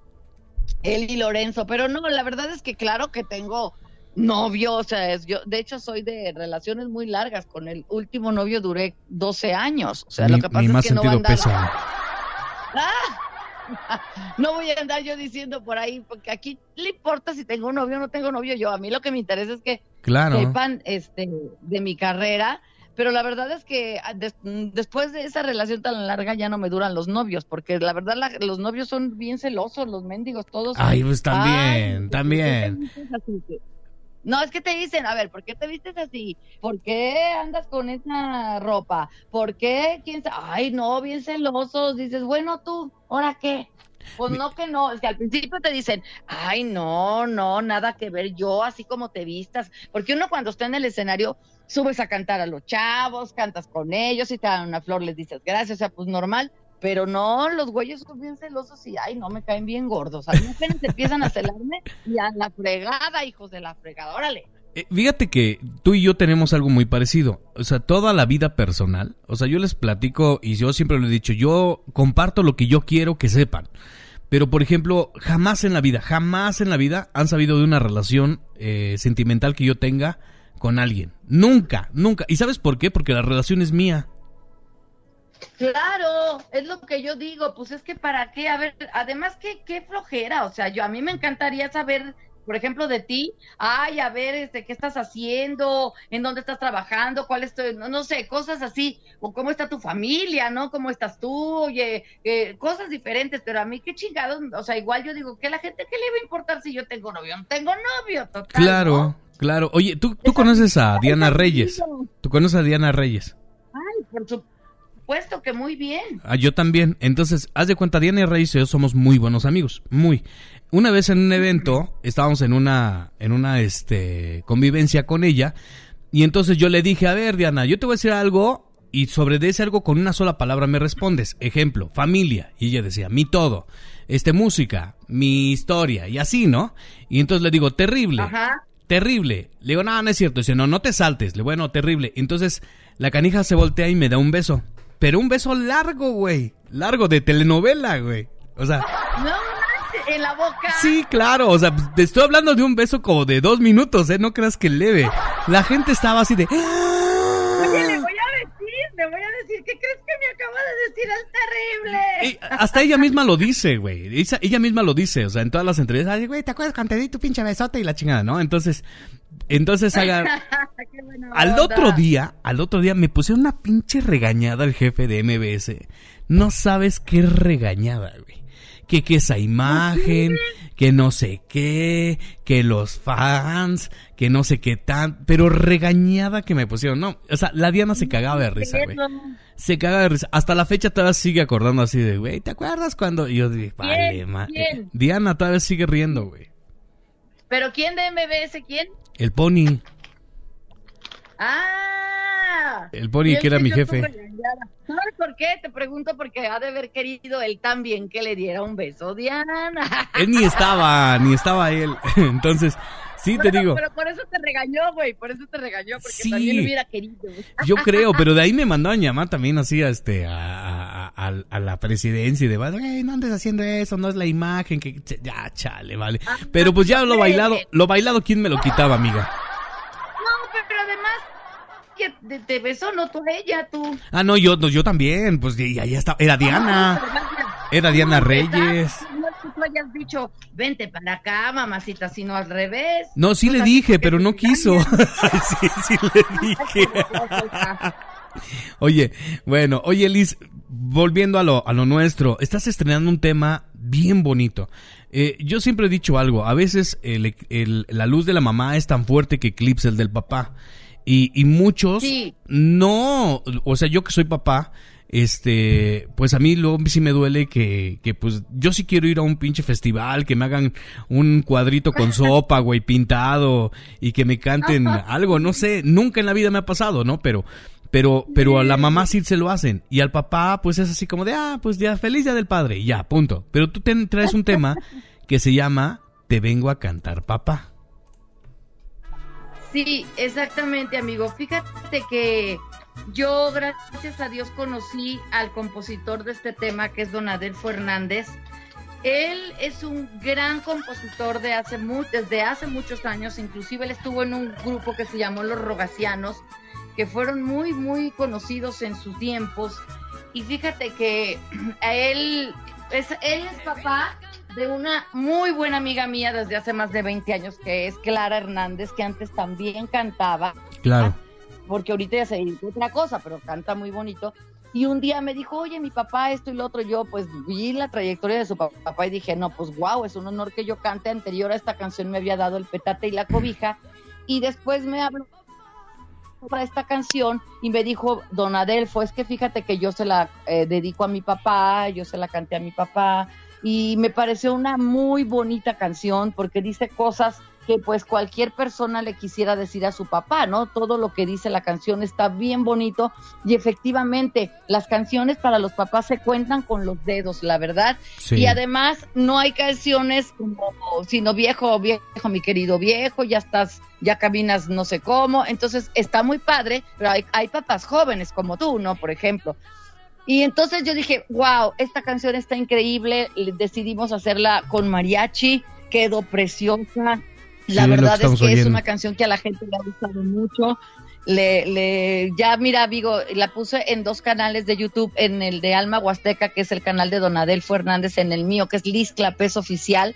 [SPEAKER 4] Él y Lorenzo, pero no, la verdad es que claro que tengo novio, o sea, es, yo de hecho soy de relaciones muy largas, con el último novio duré 12 años, o sea, lo que pasa es que no va a
[SPEAKER 3] sentido
[SPEAKER 4] andar,
[SPEAKER 3] pésame.
[SPEAKER 4] no voy a andar yo diciendo por ahí, porque aquí le importa si tengo un novio o no tengo novio, yo a mí lo que me interesa es que
[SPEAKER 3] Claro.
[SPEAKER 4] sepan este de mi carrera, pero la verdad es que ah, des- después de esa relación tan larga ya no me duran los novios, porque la verdad la- los novios son bien celosos, los mendigos todos.
[SPEAKER 3] Ay, pues también,
[SPEAKER 4] Ay,
[SPEAKER 3] también.
[SPEAKER 4] No, es que te dicen, a ver, ¿por qué te vistes así? ¿Por qué andas con esa ropa? ¿Por qué? ¿Quién sabe? Ay, no, bien celosos. Dices, bueno, tú, ¿ahora qué? Pues no que no, es que al principio te dicen, ay, no, no, nada que ver yo, así como te vistas, porque uno cuando está en el escenario subes a cantar a los chavos, cantas con ellos, y te dan una flor les dices gracias, o sea, pues normal, pero no, los güeyes son bien celosos y, ay, no, me caen bien gordos, a mí apenas empiezan a celarme y a la fregada, hijos de la fregada, órale.
[SPEAKER 3] Eh, Fíjate que tú y yo tenemos algo muy parecido. O sea, toda la vida personal. O sea, yo les platico y yo siempre lo he dicho, yo comparto lo que yo quiero que sepan. Pero, por ejemplo, jamás en la vida, jamás en la vida han sabido de una relación eh, sentimental que yo tenga con alguien. Nunca, nunca. ¿Y sabes por qué? Porque la relación es mía.
[SPEAKER 4] Claro, es lo que yo digo, pues es que para qué, a ver, además que qué flojera, o sea, yo a mí me encantaría saber, por ejemplo, de ti, ay, a ver, este, qué estás haciendo, en dónde estás trabajando, cuál es tu, no, no sé, cosas así, o cómo está tu familia, ¿no? ¿Cómo estás tú? Oye, eh, cosas diferentes, pero a mí qué chingados, o sea, igual yo digo, que la gente, ¿qué le va a importar si yo tengo novio? No tengo novio, total.
[SPEAKER 3] Claro,
[SPEAKER 4] ¿no?
[SPEAKER 3] claro. Oye, ¿tú, tú conoces a Diana Reyes? ¿Tú conoces a Diana Reyes?
[SPEAKER 4] Ay, por supuesto que muy bien.
[SPEAKER 3] Ah, yo también. Entonces, haz de cuenta, Diana y Reyes y yo somos muy buenos amigos. Muy. Una vez en un evento, estábamos en una, en una, este, convivencia con ella. Y entonces yo le dije, a ver, Diana, yo te voy a decir algo. Y sobre de ese algo con una sola palabra me respondes. Ejemplo, familia. Y ella decía, mi todo. Este, música, mi historia. Y así, ¿no? Y entonces le digo, terrible.
[SPEAKER 4] Ajá.
[SPEAKER 3] Terrible. Le digo, no, no es cierto. Dice, no, no te saltes. Le digo, bueno, terrible. Entonces, la canija se voltea y me da un beso. Pero un beso largo, güey. Largo, de telenovela, güey. O sea,
[SPEAKER 4] No en la boca.
[SPEAKER 3] Sí, claro, o sea, te estoy hablando de un beso como de dos minutos, ¿eh? No creas que leve. La gente estaba así de...
[SPEAKER 4] Oye, le voy a decir, le voy a decir, ¿qué crees que me acaba de decir? Es terrible.
[SPEAKER 3] Y hasta ella misma lo dice, güey. Ella, misma lo dice, o sea, en todas las entrevistas, güey, ¿te acuerdas cuando te di tu pinche besote y la chingada, no? Entonces, entonces
[SPEAKER 4] buena
[SPEAKER 3] Al otro día, al otro día me puse una pinche regañada al jefe de MBS. No sabes qué regañada, güey. Que, que esa imagen, que no sé qué, que los fans, que no sé qué tan, pero regañada que me pusieron. No, o sea, la Diana se cagaba de risa, güey. Se cagaba de risa. Hasta la fecha todavía sigue acordando así de, güey, ¿te acuerdas cuando? Y yo dije, vale, Diana todavía sigue riendo, güey.
[SPEAKER 4] ¿Pero quién de MBS? ¿Quién?
[SPEAKER 3] El pony.
[SPEAKER 4] Ah.
[SPEAKER 3] El Pony, que era mi jefe.
[SPEAKER 4] ¿Sabes por qué? Te pregunto porque ha de haber querido él también que le diera un beso, Diana.
[SPEAKER 3] Él ni estaba, ni estaba él. Entonces, sí te digo,
[SPEAKER 4] Pero por eso te regañó, güey. Por eso te regañó, porque
[SPEAKER 3] Sí.
[SPEAKER 4] también hubiera querido.
[SPEAKER 3] yo creo, pero de ahí me mandó a llamar también así a este a, a- a- la presidencia y de "Güey, no andes haciendo eso, no es la imagen que ya chale, vale. Pero pues ya lo bailado, lo bailado quién me lo quitaba, amiga.
[SPEAKER 4] No, pero además que te, te besó, no tú ella, tú.
[SPEAKER 3] Ah, no, yo no, yo también, pues ya ya está, era Diana. Era Diana Reyes.
[SPEAKER 4] No es que tú hayas dicho, vente para acá, mamacita, sino al revés.
[SPEAKER 3] No, sí le dije, pero no quiso. sí, sí le dije. Oye, bueno, oye Liz, volviendo a lo, a lo nuestro, estás estrenando un tema bien bonito. Eh, yo siempre he dicho algo, a veces el- el- la luz de la mamá es tan fuerte que eclipsa el del papá. Y, y muchos
[SPEAKER 4] Sí.
[SPEAKER 3] no, o sea, yo que soy papá, este, pues a mí luego sí me duele que, que pues yo sí quiero ir a un pinche festival, que me hagan un cuadrito con sopa, güey, pintado y que me canten algo, no sé, nunca en la vida me ha pasado, ¿no? Pero, pero, pero a la mamá sí se lo hacen y al papá pues es así como de, ah, pues ya, feliz día del padre, y ya, punto. Pero tú te- traes un tema que se llama Te vengo a cantar papá.
[SPEAKER 4] Sí, exactamente, amigo. Fíjate que yo, gracias a Dios, conocí al compositor de este tema, que es Don Adelfo Hernández. Él es un gran compositor de hace desde hace muchos años, inclusive él estuvo en un grupo que se llamó Los Rogacianos, que fueron muy, muy conocidos en sus tiempos. Y fíjate que a él, es, él es papá de una muy buena amiga mía desde hace más de 20 años, que es Clara Hernández, que antes también cantaba,
[SPEAKER 3] Claro.
[SPEAKER 4] porque ahorita ya se dedicó a otra cosa, pero canta muy bonito. Y un día me dijo, oye, mi papá, esto y lo otro. Yo, pues, vi la trayectoria de su pa- papá y dije, no, pues, wow, es un honor que yo cante. Anterior a esta canción me había dado el petate y la cobija. Y después me habló para esta canción y me dijo, don Adelfo, es que fíjate que yo se la eh, dedico a mi papá, yo se la canté a mi papá. Y me pareció una muy bonita canción porque dice cosas que pues cualquier persona le quisiera decir a su papá, ¿no? Todo lo que dice la canción está bien bonito y efectivamente las canciones para los papás se cuentan con los dedos, la verdad.
[SPEAKER 3] Sí.
[SPEAKER 4] Y además no hay canciones como, sino viejo, viejo, mi querido viejo, ya estás, ya caminas no sé cómo. Entonces está muy padre, pero hay, hay papás jóvenes como tú, ¿no? Por ejemplo. Y entonces yo dije, wow, esta canción está increíble. le- Decidimos hacerla con mariachi, quedó preciosa. La
[SPEAKER 3] es que
[SPEAKER 4] verdad es que es una canción que a la gente le ha gustado mucho. Le, le, ya mira, Vigo, la puse en dos canales de YouTube, en el de Alma Huasteca, que es el canal de Don Adelfo Hernández, en el mío, que es Liz Clapés Oficial.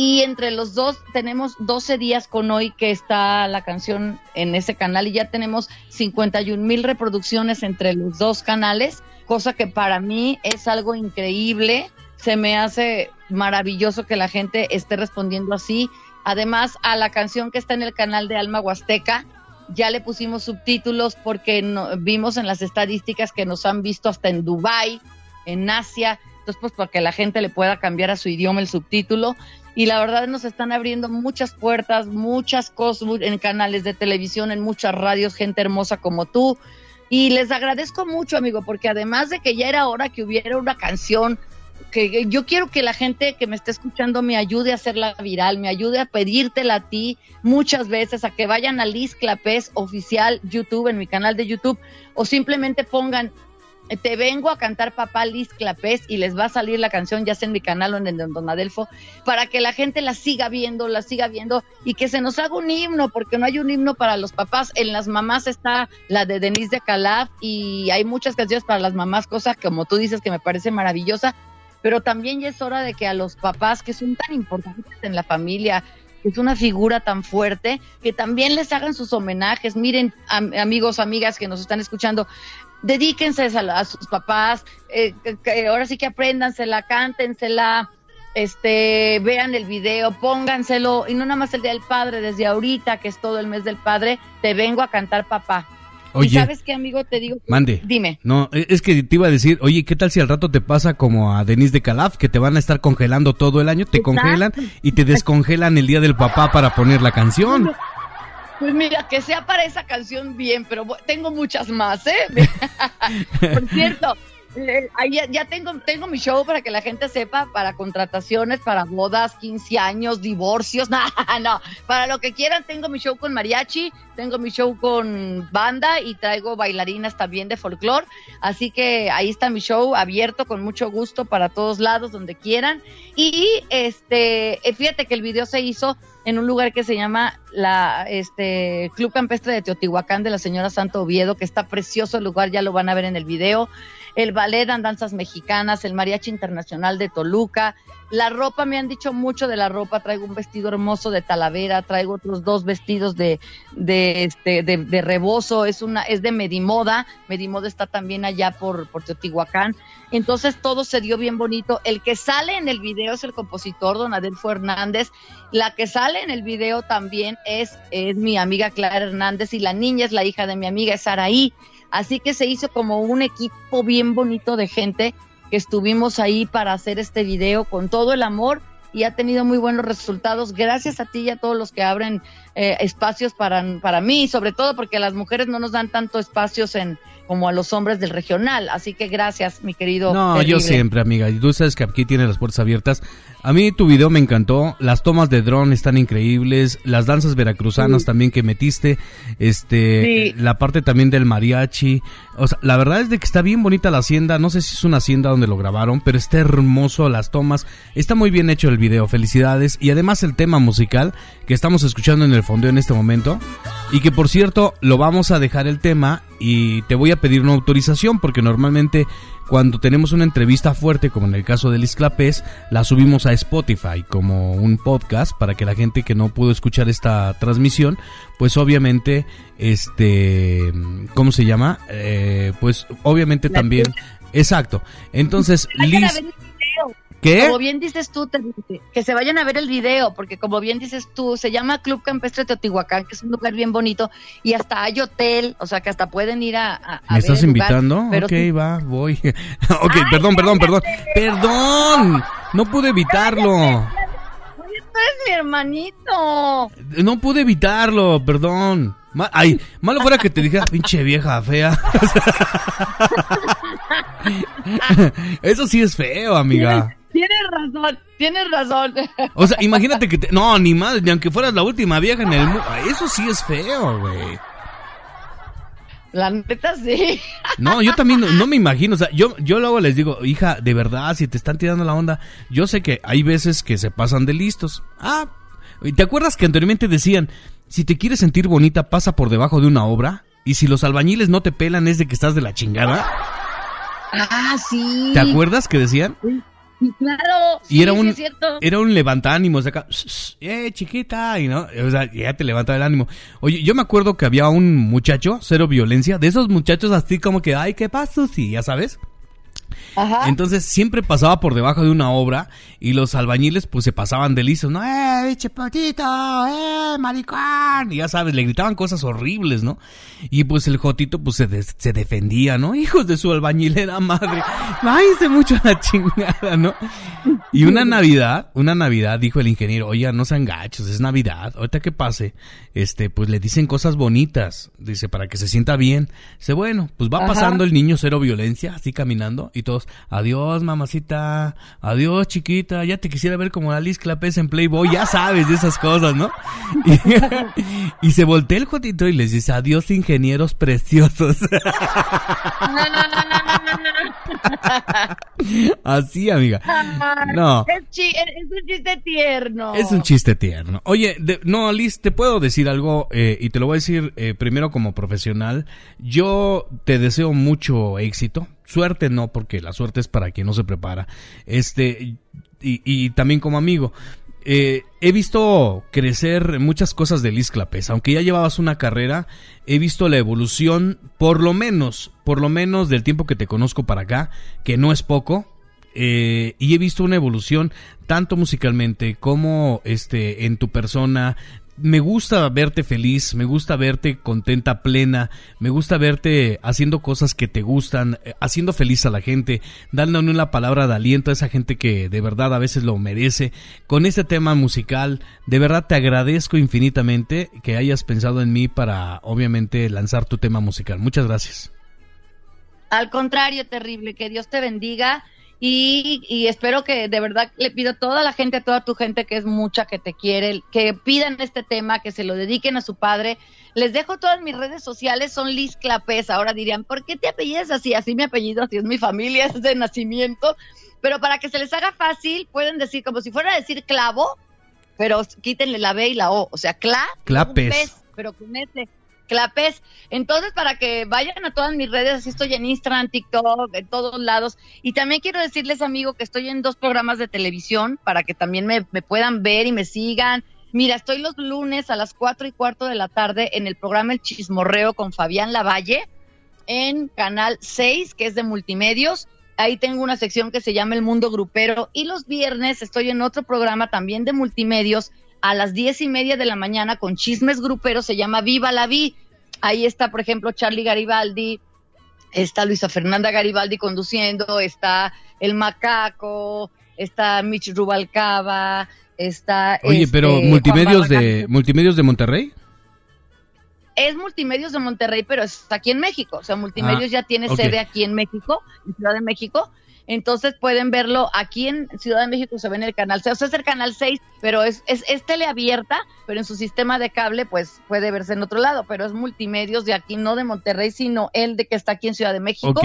[SPEAKER 4] Y entre los dos tenemos 12 días con hoy que está la canción en ese canal y ya tenemos 51 mil reproducciones entre los dos canales, cosa que para mí es algo increíble. Se me hace maravilloso que la gente esté respondiendo así. Además, a la canción que está en el canal de Alma Huasteca, ya le pusimos subtítulos porque no- vimos en las estadísticas que nos han visto hasta en Dubai, en Asia, entonces pues para que la gente le pueda cambiar a su idioma el subtítulo. Y la verdad nos están abriendo muchas puertas, muchas cosas en canales de televisión, en muchas radios, gente hermosa como tú. Y les agradezco mucho amigo porque además de que ya era hora que hubiera una canción que yo quiero que la gente que me esté escuchando me ayude a hacerla viral, me ayude a pedírtela a ti muchas veces, a que vayan a Liz Clapés oficial YouTube en mi canal de YouTube o simplemente pongan te vengo a cantar papá Liz Clapés y les va a salir la canción ya sea en mi canal o en el Don Adelfo para que la gente la siga viendo, la siga viendo y que se nos haga un himno, porque no hay un himno para los papás. En las mamás está la de Denise de Calaf y hay muchas canciones para las mamás, cosa como tú dices que me parece maravillosa, pero también ya es hora de que a los papás que son tan importantes en la familia, que es una figura tan fuerte, que también les hagan sus homenajes. Miren, amigos, amigas que nos están escuchando, dedíquense a, sus papás, eh, ahora sí que apréndansela, cántensela, este, vean el video, pónganselo, y no nada más el día del padre, desde ahorita que es todo el mes del padre, te vengo a cantar papá.
[SPEAKER 3] Oye,
[SPEAKER 4] ¿sabes qué, amigo? Te digo.
[SPEAKER 3] Mande.
[SPEAKER 4] Dime.
[SPEAKER 3] No, e, es que te iba a decir, oye, ¿qué tal si al rato te pasa como a Denise de Calaf, que te van a estar congelando todo el año? Te congelan y te descongelan el día del papá para poner la canción.
[SPEAKER 4] Pues mira, que sea para esa canción bien, pero tengo muchas más, ¿eh? Por cierto, ahí ya, tengo, tengo mi show para que la gente sepa, para contrataciones, para bodas, 15 años, divorcios, no, no, para lo que quieran, tengo mi show con mariachi, tengo mi show con banda y traigo bailarinas también de folclore, así que ahí está mi show abierto con mucho gusto para todos lados, donde quieran, y este, eh, fíjate que el video se hizo en un lugar que se llama la este Club Campestre de Teotihuacán de la señora Santo Oviedo, que está precioso el lugar, ya lo van a ver en el video el ballet danzas mexicanas, el mariachi internacional de Toluca. La ropa, me han dicho mucho de la ropa, traigo un vestido hermoso de talavera, traigo otros dos vestidos de, de, este, de, rebozo, es, una, es de Medimoda, Medimoda está también allá por, por Teotihuacán. Entonces todo se dio bien bonito. El que sale en el video es el compositor Don Adelfo Hernández. La que sale en el video también es, es mi amiga Clara Hernández y la niña es la hija de mi amiga, es Saraí. Así que se hizo como un equipo bien bonito de gente que estuvimos ahí para hacer este video con todo el amor y ha tenido muy buenos resultados. Gracias a ti y a todos los que abren eh, espacios para, para mí, sobre todo porque las mujeres no nos dan tanto espacios en, como a los hombres del regional. Así que gracias, mi querido.
[SPEAKER 3] No, yo siempre, amiga. Y tú sabes que aquí tiene las puertas abiertas. A mí tu video me encantó. Las tomas de dron están increíbles. Las danzas veracruzanas también que metiste. Este, la parte también del mariachi. O sea, la verdad es de que está bien bonita la hacienda. No sé si es una hacienda donde lo grabaron, pero está hermoso las tomas. Está muy bien hecho el video. Felicidades. Y además el tema musical que estamos escuchando en el fondo en este momento. Y que por cierto, lo vamos a dejar el tema y te voy a pedir una autorización porque normalmente cuando tenemos una entrevista fuerte, como en el caso de Liz Clapés, la subimos a Spotify como un podcast para que la gente que no pudo escuchar esta transmisión, pues obviamente, este, ¿cómo se llama? Eh, pues obviamente también, exacto. Entonces, Liz...
[SPEAKER 4] ¿Qué? Como bien dices tú, que se vayan a ver el video, porque como bien dices tú, se llama Club Campestre Teotihuacán, que es un lugar bien bonito, y hasta hay hotel, o sea que hasta pueden ir a.
[SPEAKER 3] ¿Me estás invitando? ok, va, voy. ok, perdón, perdón, perdón. ¡Perdón! No pude evitarlo.
[SPEAKER 4] Tú eres mi hermanito.
[SPEAKER 3] No pude evitarlo, perdón. Ay, malo fuera que te dijera, pinche vieja fea. Eso sí es feo, amiga.
[SPEAKER 4] Tienes razón, tienes razón.
[SPEAKER 3] O sea, imagínate que te... No, ni más, ni aunque fueras la última vieja en el mundo. Eso sí es feo, güey.
[SPEAKER 4] La neta sí.
[SPEAKER 3] No, yo también no, me imagino. O sea, yo, yo luego les digo, hija, de verdad, si te están tirando la onda, yo sé que hay veces que se pasan de listos. Ah, ¿te acuerdas que anteriormente decían, si te quieres sentir bonita, pasa por debajo de una obra? Y si los albañiles no te pelan, es de que estás de la chingada.
[SPEAKER 4] Ah, sí.
[SPEAKER 3] ¿Te acuerdas que decían?
[SPEAKER 4] Claro,
[SPEAKER 3] y era un, era un sea, eh, chiquita, y no, o sea, ya te levanta el ánimo. Oye, yo me acuerdo que había un muchacho, cero violencia, de esos muchachos así como que, ay, ¿qué pasó? Sí, ya sabes. Entonces siempre pasaba por debajo de una obra y los albañiles pues se pasaban de lisos, ¿no? ¡Eh, chepatito! ¡Eh, maricón! Y ya sabes, le gritaban cosas horribles, ¿no? Y pues el Jotito pues se, se defendía, ¿no? Hijos de su albañilera madre, váyanse mucho a la chingada, ¿no? Y una Navidad, una Navidad, dijo el ingeniero, oye, no sean gachos, es Navidad, ahorita que pase, este, pues le dicen cosas bonitas, dice, para que se sienta bien. Dice, bueno, pues va pasando el niño cero violencia, así caminando, y todos, adiós mamacita, adiós chiquita, ya te quisiera ver como Alice Clapés en Playboy, ya sabes de esas cosas, ¿no? Y, se voltea el jotito y les dice, adiós ingenieros preciosos.
[SPEAKER 4] No, no, no, no, no,
[SPEAKER 3] no. Así, amiga. No.
[SPEAKER 4] Es, un chiste tierno.
[SPEAKER 3] Es un chiste tierno. Oye, no, Liz, te puedo decir algo eh, y te lo voy a decir eh, primero como profesional. Yo te deseo mucho éxito. Suerte no, porque la suerte es para quien no se prepara. Este, y, y también como amigo. Eh, he visto crecer muchas cosas de Liz Clapés. Aunque ya llevabas una carrera, he visto la evolución, por lo menos, por lo menos del tiempo que te conozco para acá, que no es poco. Eh, y he visto una evolución tanto musicalmente como este en tu persona me gusta verte feliz, me gusta verte contenta, plena, me gusta verte haciendo cosas que te gustan, eh, haciendo feliz a la gente, dándole una palabra de aliento a esa gente que de verdad a veces lo merece. Con este tema musical, de verdad te agradezco infinitamente que hayas pensado en mí para obviamente lanzar tu tema musical. Muchas gracias.
[SPEAKER 4] Al contrario, terrible, que Dios te bendiga y, espero que de verdad le pido a toda la gente, a toda tu gente que es mucha, que te quiere, que pidan este tema, que se lo dediquen a su padre. Les dejo todas mis redes sociales, son Liz Clapés. Ahora dirían, ¿por qué te apellidas así? Así mi apellido, así es mi familia, es de nacimiento. Pero para que se les haga fácil, pueden decir como si fuera a decir clavo, pero quítenle la B y la O. O sea, cla,
[SPEAKER 3] Clapes.
[SPEAKER 4] pero con ese. Clapes. Entonces, para que vayan a todas mis redes, así estoy en Instagram, TikTok, en todos lados. Y también quiero decirles, amigo, que estoy en dos programas de televisión para que también me, puedan ver y me sigan. Mira, estoy los lunes a las cuatro y cuarto de la tarde en el programa El Chismorreo con Fabián Lavalle en Canal 6, que es de multimedios. Ahí tengo una sección que se llama El Mundo Grupero. Y los viernes estoy en otro programa también de multimedios a las diez y media de la mañana con chismes gruperos, se llama Viva la Vi. Ahí está, por ejemplo, Charlie Garibaldi, está Luisa Fernanda Garibaldi conduciendo, está El Macaco, está Mitch Rubalcaba, está...
[SPEAKER 3] Oye, pero este, multimedios de, multimedios de Monterrey.
[SPEAKER 4] Es Multimedios de Monterrey, pero está aquí en México. O sea, Multimedios ah, ya tiene sede aquí en México, en Ciudad de México entonces pueden verlo aquí en Ciudad de México, se ve en el canal 6, o sea, es el canal 6, pero es, es, es teleabierta, pero en su sistema de cable pues puede verse en otro lado, pero es multimedios de aquí, no de Monterrey, sino el de que está aquí en Ciudad de México.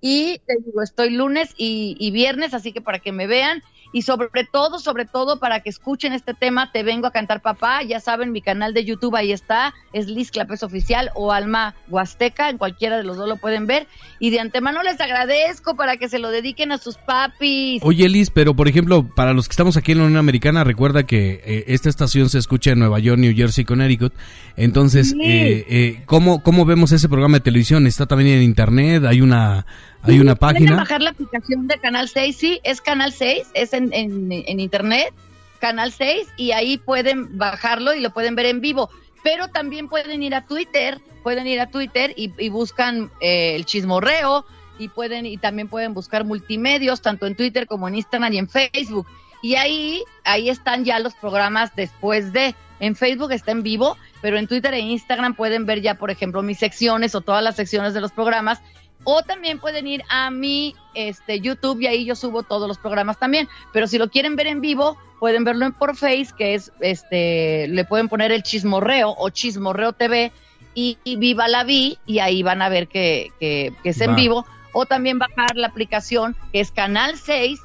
[SPEAKER 4] Y te digo, estoy lunes y, y viernes, así que para que me vean y sobre todo, sobre todo para que escuchen este tema, Te Vengo a Cantar Papá, ya saben, mi canal de YouTube ahí está, es Liz Clapes Oficial o Alma Huasteca, en cualquiera de los dos lo pueden ver, y de antemano les agradezco para que se lo dediquen a sus papis.
[SPEAKER 3] Oye Liz, pero por ejemplo, para los que estamos aquí en la Unión Americana, recuerda que eh, esta estación se escucha en Nueva York, New Jersey, Connecticut, entonces, eh, eh, ¿cómo, ¿cómo vemos ese programa de televisión? ¿Está también en internet? ¿Hay una hay una página.
[SPEAKER 4] bajar la aplicación de Canal 6, sí, es Canal 6, es en, en, internet, Canal 6, y ahí pueden bajarlo y lo pueden ver en vivo. Pero también pueden ir a Twitter, pueden ir a Twitter y, buscan eh, el chismorreo y pueden y también pueden buscar multimedios tanto en Twitter como en Instagram y en Facebook. Y ahí ahí están ya los programas después de en Facebook está en vivo, pero en Twitter e Instagram pueden ver ya, por ejemplo, mis secciones o todas las secciones de los programas o también pueden ir a mi este, YouTube y ahí yo subo todos los programas también. Pero si lo quieren ver en vivo, pueden verlo en por Face, que es, este, le pueden poner el chismorreo o chismorreo TV y, viva la vi y ahí van a ver que, que, es en vivo. O también bajar la aplicación que es Canal 6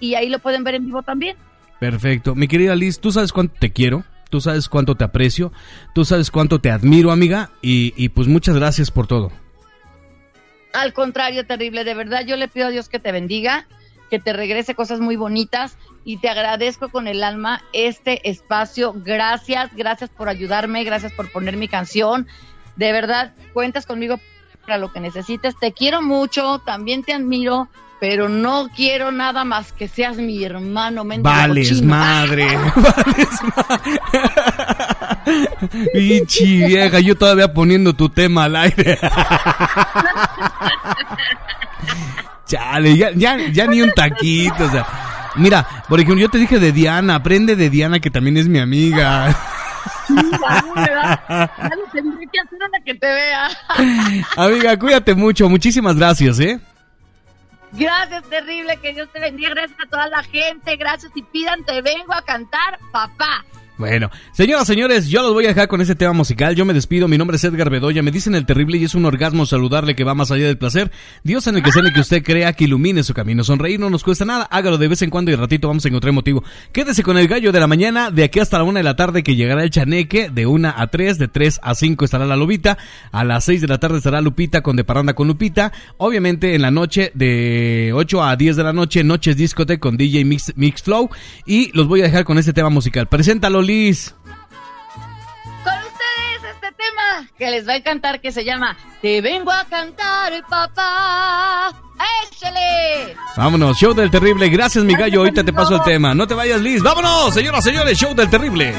[SPEAKER 4] y ahí lo pueden ver en vivo también.
[SPEAKER 3] Perfecto. Mi querida Liz, tú sabes cuánto te quiero. Tú sabes cuánto te aprecio, tú sabes cuánto te admiro, amiga, y, y pues muchas gracias por todo.
[SPEAKER 4] Al contrario, terrible, de verdad yo le pido a Dios que te bendiga, que te regrese cosas muy bonitas y te agradezco con el alma este espacio. Gracias, gracias por ayudarme, gracias por poner mi canción. De verdad, cuentas conmigo para lo que necesites. Te quiero mucho, también te admiro, pero no quiero nada más que seas mi hermano.
[SPEAKER 3] Vales madre, vales madre. Pichi vieja, yo todavía poniendo tu tema al aire. Chale, ya, ya, ya ni un taquito, o sea.
[SPEAKER 1] Mira, por ejemplo, yo te dije de Diana, aprende de Diana que también es mi amiga.
[SPEAKER 4] Ya lo tendré que hacer a la que te vea.
[SPEAKER 1] Amiga, cuídate mucho, muchísimas gracias, ¿eh?
[SPEAKER 4] Gracias, terrible, que Dios te bendiga, gracias a toda la gente, gracias y pidan, te vengo a cantar, papá.
[SPEAKER 1] Bueno, señoras, señores, yo los voy a dejar con ese tema musical. Yo me despido. Mi nombre es Edgar Bedoya. Me dicen el terrible y es un orgasmo saludarle que va más allá del placer. Dios en el que sea que usted crea que ilumine su camino. Sonreír no nos cuesta nada. Hágalo de vez en cuando y ratito vamos a encontrar motivo. Quédese con el gallo de la mañana. De aquí hasta la una de la tarde que llegará el chaneque. De una a tres, de tres a cinco estará la lobita. A las seis de la tarde estará Lupita con De Paranda con Lupita. Obviamente en la noche de 8 a 10 de la noche, Noches Discote con DJ Mix, Mix Flow. Y los voy a dejar con este tema musical. Preséntalo, Liz.
[SPEAKER 4] Con ustedes este tema que les va a encantar que se llama Te vengo a cantar, papá. ¡Échale!
[SPEAKER 1] Vámonos, show del terrible. Gracias, mi gallo. Ahorita te paso el tema. No te vayas, Liz. Vámonos, señoras, señores, show del terrible.